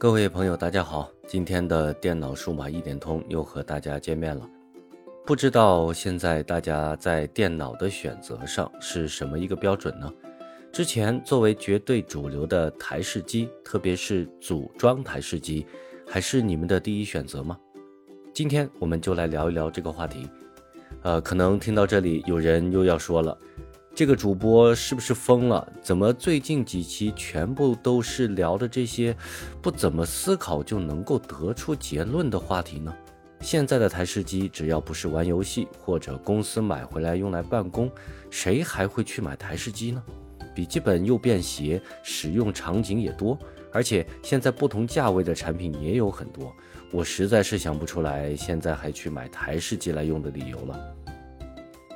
各位朋友，大家好！今天的电脑数码一点通又和大家见面了。不知道现在大家在电脑的选择上是什么一个标准呢？之前作为绝对主流的台式机，特别是组装台式机，还是你们的第一选择吗？今天我们就来聊一聊这个话题。呃，可能听到这里，有人又要说了。这个主播是不是疯了？怎么最近几期全部都是聊的这些不怎么思考就能够得出结论的话题呢？现在的台式机只要不是玩游戏或者公司买回来用来办公，谁还会去买台式机呢？笔记本又便携，使用场景也多，而且现在不同价位的产品也有很多，我实在是想不出来现在还去买台式机来用的理由了。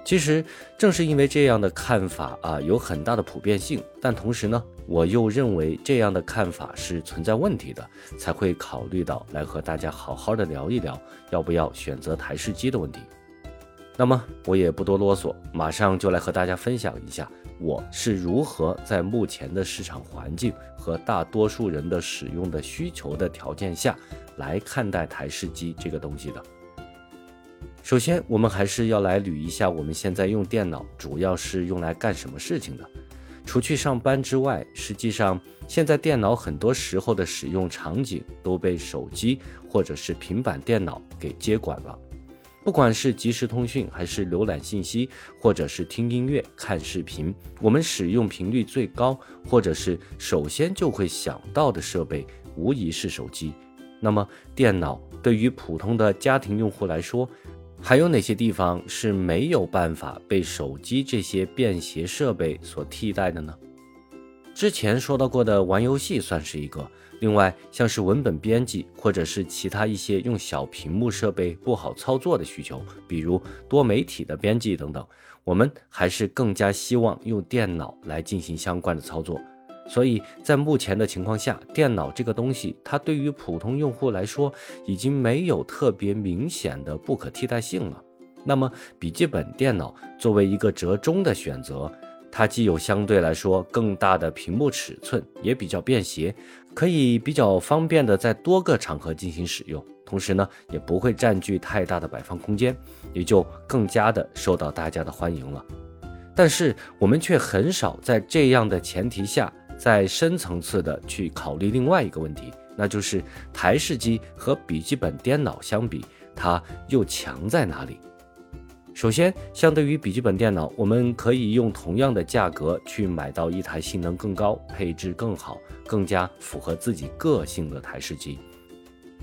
其实正是因为这样的看法啊，有很大的普遍性，但同时呢，我又认为这样的看法是存在问题的，才会考虑到来和大家好好的聊一聊，要不要选择台式机的问题。那么我也不多啰嗦，马上就来和大家分享一下，我是如何在目前的市场环境和大多数人的使用的需求的条件下来看待台式机这个东西的。首先，我们还是要来捋一下，我们现在用电脑主要是用来干什么事情的？除去上班之外，实际上现在电脑很多时候的使用场景都被手机或者是平板电脑给接管了。不管是即时通讯，还是浏览信息，或者是听音乐、看视频，我们使用频率最高，或者是首先就会想到的设备，无疑是手机。那么，电脑对于普通的家庭用户来说，还有哪些地方是没有办法被手机这些便携设备所替代的呢？之前说到过的玩游戏算是一个，另外像是文本编辑或者是其他一些用小屏幕设备不好操作的需求，比如多媒体的编辑等等，我们还是更加希望用电脑来进行相关的操作。所以在目前的情况下，电脑这个东西，它对于普通用户来说，已经没有特别明显的不可替代性了。那么，笔记本电脑作为一个折中的选择，它既有相对来说更大的屏幕尺寸，也比较便携，可以比较方便的在多个场合进行使用，同时呢，也不会占据太大的摆放空间，也就更加的受到大家的欢迎了。但是，我们却很少在这样的前提下。再深层次的去考虑另外一个问题，那就是台式机和笔记本电脑相比，它又强在哪里？首先，相对于笔记本电脑，我们可以用同样的价格去买到一台性能更高、配置更好、更加符合自己个性的台式机。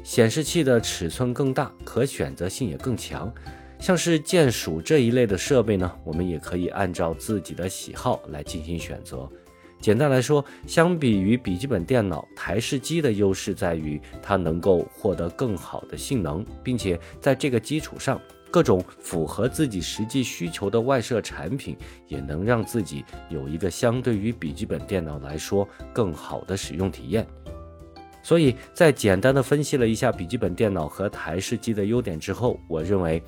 显示器的尺寸更大，可选择性也更强。像是键鼠这一类的设备呢，我们也可以按照自己的喜好来进行选择。简单来说，相比于笔记本电脑，台式机的优势在于它能够获得更好的性能，并且在这个基础上，各种符合自己实际需求的外设产品也能让自己有一个相对于笔记本电脑来说更好的使用体验。所以在简单的分析了一下笔记本电脑和台式机的优点之后，我认为。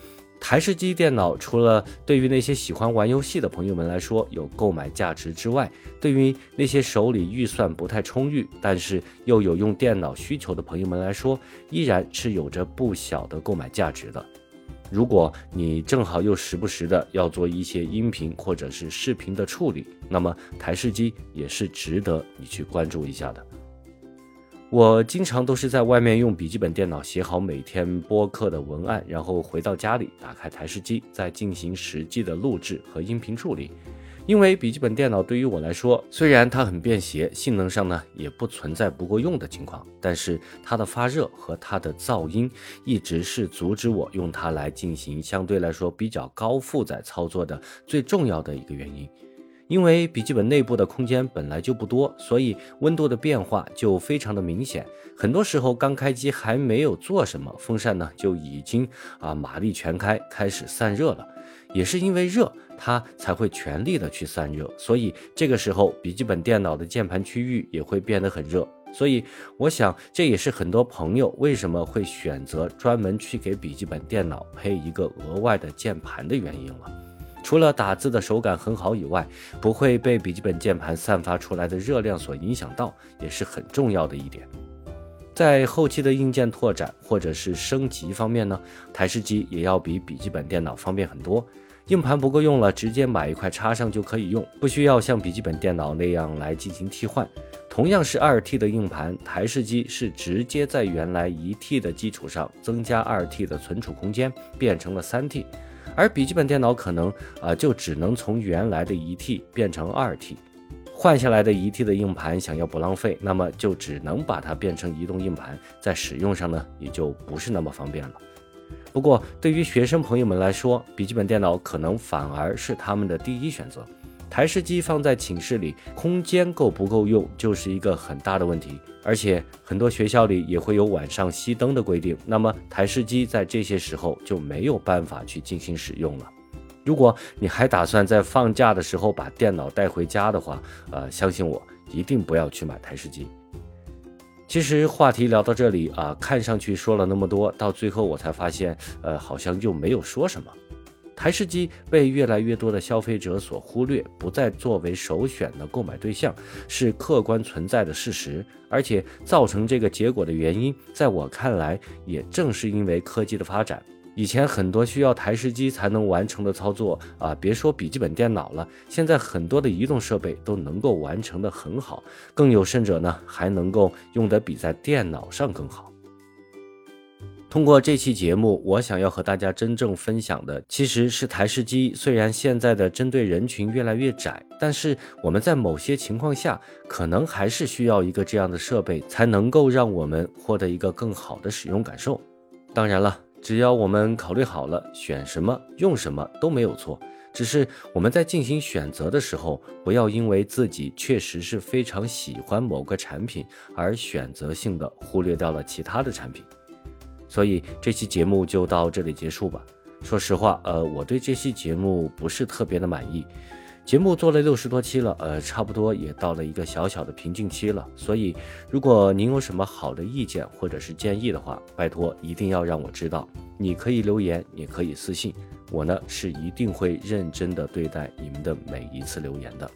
台式机电脑除了对于那些喜欢玩游戏的朋友们来说有购买价值之外，对于那些手里预算不太充裕，但是又有用电脑需求的朋友们来说，依然是有着不小的购买价值的。如果你正好又时不时的要做一些音频或者是视频的处理，那么台式机也是值得你去关注一下的。我经常都是在外面用笔记本电脑写好每天播客的文案，然后回到家里打开台式机，再进行实际的录制和音频处理。因为笔记本电脑对于我来说，虽然它很便携，性能上呢也不存在不够用的情况，但是它的发热和它的噪音一直是阻止我用它来进行相对来说比较高负载操作的最重要的一个原因。因为笔记本内部的空间本来就不多，所以温度的变化就非常的明显。很多时候刚开机还没有做什么，风扇呢就已经啊马力全开，开始散热了。也是因为热，它才会全力的去散热，所以这个时候笔记本电脑的键盘区域也会变得很热。所以我想这也是很多朋友为什么会选择专门去给笔记本电脑配一个额外的键盘的原因了。除了打字的手感很好以外，不会被笔记本键盘散发出来的热量所影响到，也是很重要的一点。在后期的硬件拓展或者是升级方面呢，台式机也要比笔记本电脑方便很多。硬盘不够用了，直接买一块插上就可以用，不需要像笔记本电脑那样来进行替换。同样是二 T 的硬盘，台式机是直接在原来一 T 的基础上增加二 T 的存储空间，变成了三 T，而笔记本电脑可能啊就只能从原来的一 T 变成二 T。换下来的一 T 的硬盘，想要不浪费，那么就只能把它变成移动硬盘，在使用上呢，也就不是那么方便了。不过，对于学生朋友们来说，笔记本电脑可能反而是他们的第一选择。台式机放在寝室里，空间够不够用，就是一个很大的问题。而且，很多学校里也会有晚上熄灯的规定，那么台式机在这些时候就没有办法去进行使用了。如果你还打算在放假的时候把电脑带回家的话，呃，相信我，一定不要去买台式机。其实话题聊到这里啊，看上去说了那么多，到最后我才发现，呃，好像又没有说什么。台式机被越来越多的消费者所忽略，不再作为首选的购买对象，是客观存在的事实。而且造成这个结果的原因，在我看来，也正是因为科技的发展。以前很多需要台式机才能完成的操作啊，别说笔记本电脑了，现在很多的移动设备都能够完成的很好，更有甚者呢，还能够用得比在电脑上更好。通过这期节目，我想要和大家真正分享的，其实是台式机虽然现在的针对人群越来越窄，但是我们在某些情况下，可能还是需要一个这样的设备，才能够让我们获得一个更好的使用感受。当然了。只要我们考虑好了，选什么用什么都没有错。只是我们在进行选择的时候，不要因为自己确实是非常喜欢某个产品，而选择性的忽略掉了其他的产品。所以这期节目就到这里结束吧。说实话，呃，我对这期节目不是特别的满意。节目做了六十多期了，呃，差不多也到了一个小小的瓶颈期了。所以，如果您有什么好的意见或者是建议的话，拜托一定要让我知道。你可以留言，也可以私信我呢，是一定会认真的对待你们的每一次留言的。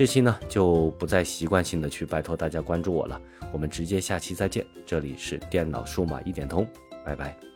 这期呢就不再习惯性的去拜托大家关注我了，我们直接下期再见。这里是电脑数码一点通，拜拜。